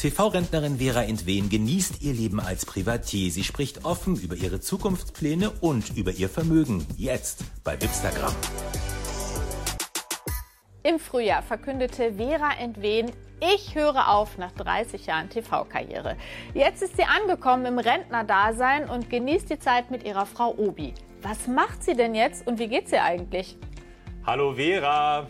TV-Rentnerin Vera Entwen genießt ihr Leben als Privatier. Sie spricht offen über ihre Zukunftspläne und über ihr Vermögen. Jetzt bei Instagram. Im Frühjahr verkündete Vera Entwen, ich höre auf nach 30 Jahren TV-Karriere. Jetzt ist sie angekommen im Rentnerdasein und genießt die Zeit mit ihrer Frau Obi. Was macht sie denn jetzt und wie geht's ihr eigentlich? Hallo Vera.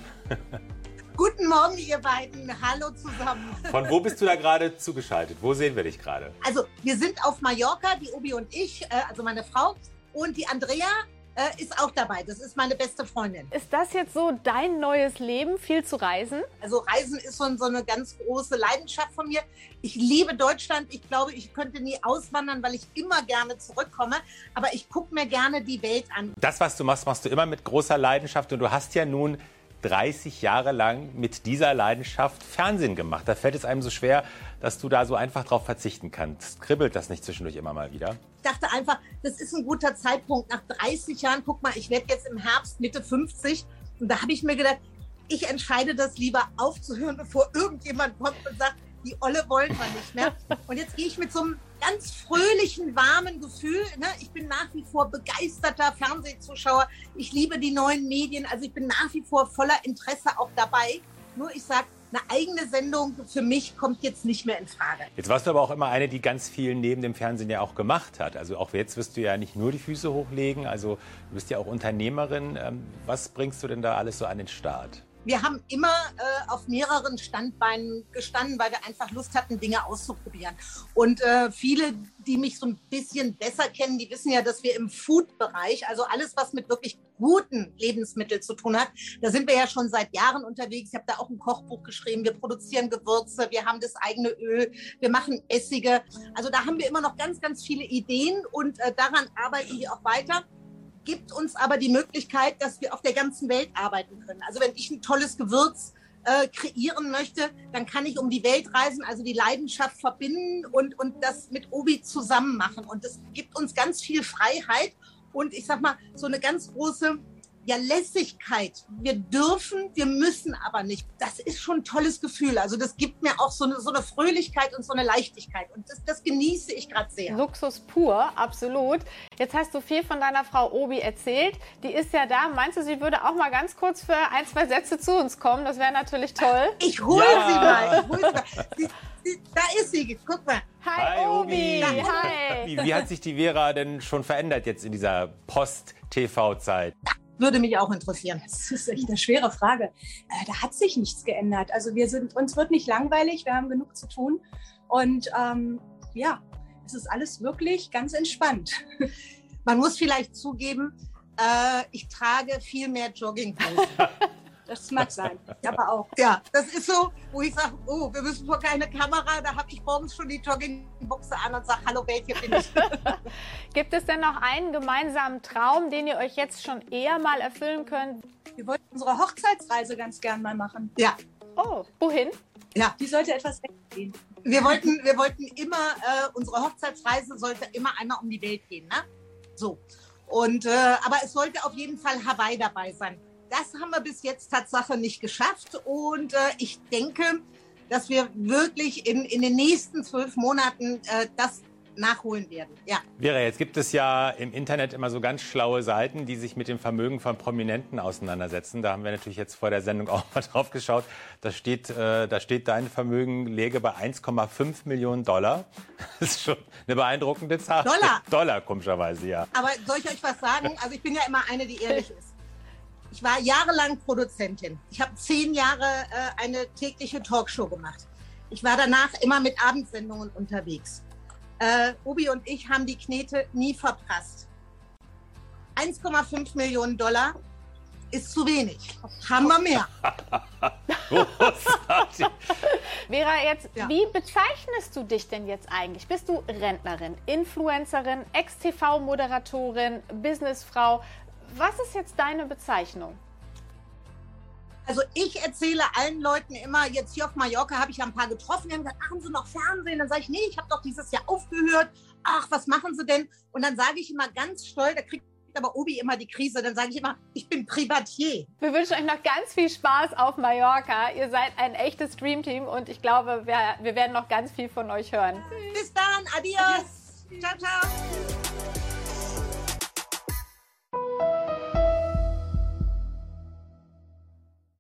Guten Morgen, ihr beiden. Hallo zusammen. Von wo bist du da gerade zugeschaltet? Wo sehen wir dich gerade? Also, wir sind auf Mallorca, die Obi und ich, äh, also meine Frau und die Andrea äh, ist auch dabei. Das ist meine beste Freundin. Ist das jetzt so dein neues Leben, viel zu reisen? Also Reisen ist so, so eine ganz große Leidenschaft von mir. Ich liebe Deutschland. Ich glaube, ich könnte nie auswandern, weil ich immer gerne zurückkomme. Aber ich gucke mir gerne die Welt an. Das, was du machst, machst du immer mit großer Leidenschaft. Und du hast ja nun 30 Jahre lang mit dieser Leidenschaft Fernsehen gemacht. Da fällt es einem so schwer, dass du da so einfach drauf verzichten kannst. Kribbelt das nicht zwischendurch immer mal wieder? Ich dachte einfach, das ist ein guter Zeitpunkt. Nach 30 Jahren, guck mal, ich werde jetzt im Herbst Mitte 50 und da habe ich mir gedacht, ich entscheide das lieber aufzuhören, bevor irgendjemand kommt und sagt, die Olle wollen wir nicht mehr. Und jetzt gehe ich mit so einem ganz fröhlichen, warmen Gefühl. Ne? Ich bin nach wie vor begeisterter Fernsehzuschauer. Ich liebe die neuen Medien. Also ich bin nach wie vor voller Interesse auch dabei. Nur ich sage, eine eigene Sendung für mich kommt jetzt nicht mehr in Frage. Jetzt warst du aber auch immer eine, die ganz viel neben dem Fernsehen ja auch gemacht hat. Also auch jetzt wirst du ja nicht nur die Füße hochlegen, also du bist ja auch Unternehmerin. Ähm, was bringst du denn da alles so an den Start? Wir haben immer äh, auf mehreren Standbeinen gestanden, weil wir einfach Lust hatten, Dinge auszuprobieren. Und äh, viele, die mich so ein bisschen besser kennen, die wissen ja, dass wir im Food-Bereich, also alles, was mit wirklich guten Lebensmitteln zu tun hat, da sind wir ja schon seit Jahren unterwegs. Ich habe da auch ein Kochbuch geschrieben. Wir produzieren Gewürze, wir haben das eigene Öl, wir machen Essige. Also da haben wir immer noch ganz, ganz viele Ideen und äh, daran arbeiten wir auch weiter gibt uns aber die Möglichkeit, dass wir auf der ganzen Welt arbeiten können. Also wenn ich ein tolles Gewürz äh, kreieren möchte, dann kann ich um die Welt reisen, also die Leidenschaft verbinden und, und das mit Obi zusammen machen. Und das gibt uns ganz viel Freiheit und ich sag mal, so eine ganz große ja, Lässigkeit. Wir dürfen, wir müssen aber nicht. Das ist schon ein tolles Gefühl. Also das gibt mir auch so eine, so eine Fröhlichkeit und so eine Leichtigkeit. Und das, das genieße ich gerade sehr. Luxus pur, absolut. Jetzt hast du viel von deiner Frau Obi erzählt. Die ist ja da. Meinst du, sie würde auch mal ganz kurz für ein, zwei Sätze zu uns kommen? Das wäre natürlich toll. Ich hole ja. sie mal. Ich hol sie mal. Sie, sie, da ist sie. Guck mal. Hi, Hi Obi. Obi. Hi. Wie, wie hat sich die Vera denn schon verändert jetzt in dieser Post-TV-Zeit? Würde mich auch interessieren. Das ist echt eine schwere Frage. Äh, da hat sich nichts geändert. Also wir sind, uns wird nicht langweilig, wir haben genug zu tun. Und ähm, ja, es ist alles wirklich ganz entspannt. Man muss vielleicht zugeben, äh, ich trage viel mehr Jogginghosen. Das mag sein, aber auch. Ja, das ist so, wo ich sage, oh, wir müssen vor keine Kamera, da habe ich morgens schon die Joggingbuchse an und sage, hallo Welt, hier bin ich. Gibt es denn noch einen gemeinsamen Traum, den ihr euch jetzt schon eher mal erfüllen könnt? Wir wollten unsere Hochzeitsreise ganz gern mal machen. Ja. Oh, wohin? Ja. Die sollte etwas weggehen. Wir wollten, wir wollten immer, äh, unsere Hochzeitsreise sollte immer einmal um die Welt gehen, ne? So. Und, äh, aber es sollte auf jeden Fall Hawaii dabei sein das haben wir bis jetzt Tatsache nicht geschafft. Und äh, ich denke, dass wir wirklich in, in den nächsten zwölf Monaten äh, das nachholen werden. Ja. Vera, jetzt gibt es ja im Internet immer so ganz schlaue Seiten, die sich mit dem Vermögen von Prominenten auseinandersetzen. Da haben wir natürlich jetzt vor der Sendung auch mal drauf geschaut. Da steht, äh, da steht dein Vermögen läge bei 1,5 Millionen Dollar. Das ist schon eine beeindruckende Zahl. Dollar? Dollar, komischerweise, ja. Aber soll ich euch was sagen? Also ich bin ja immer eine, die ehrlich ist. Ich war jahrelang Produzentin. Ich habe zehn Jahre äh, eine tägliche Talkshow gemacht. Ich war danach immer mit Abendsendungen unterwegs. Äh, Obi und ich haben die Knete nie verprasst. 1,5 Millionen Dollar ist zu wenig. Haben wir mehr. Vera, jetzt, ja. wie bezeichnest du dich denn jetzt eigentlich? Bist du Rentnerin, Influencerin, Ex-TV-Moderatorin, Businessfrau? Was ist jetzt deine Bezeichnung? Also ich erzähle allen Leuten immer, jetzt hier auf Mallorca habe ich ja ein paar getroffen, die haben gesagt, machen Sie noch Fernsehen? Dann sage ich, nee, ich habe doch dieses Jahr aufgehört. Ach, was machen Sie denn? Und dann sage ich immer ganz stolz, da kriegt aber Obi immer die Krise. Dann sage ich immer, ich bin Privatier. Wir wünschen euch noch ganz viel Spaß auf Mallorca. Ihr seid ein echtes Dreamteam und ich glaube, wir, wir werden noch ganz viel von euch hören. Bis dann, adios. adios. Ciao, ciao.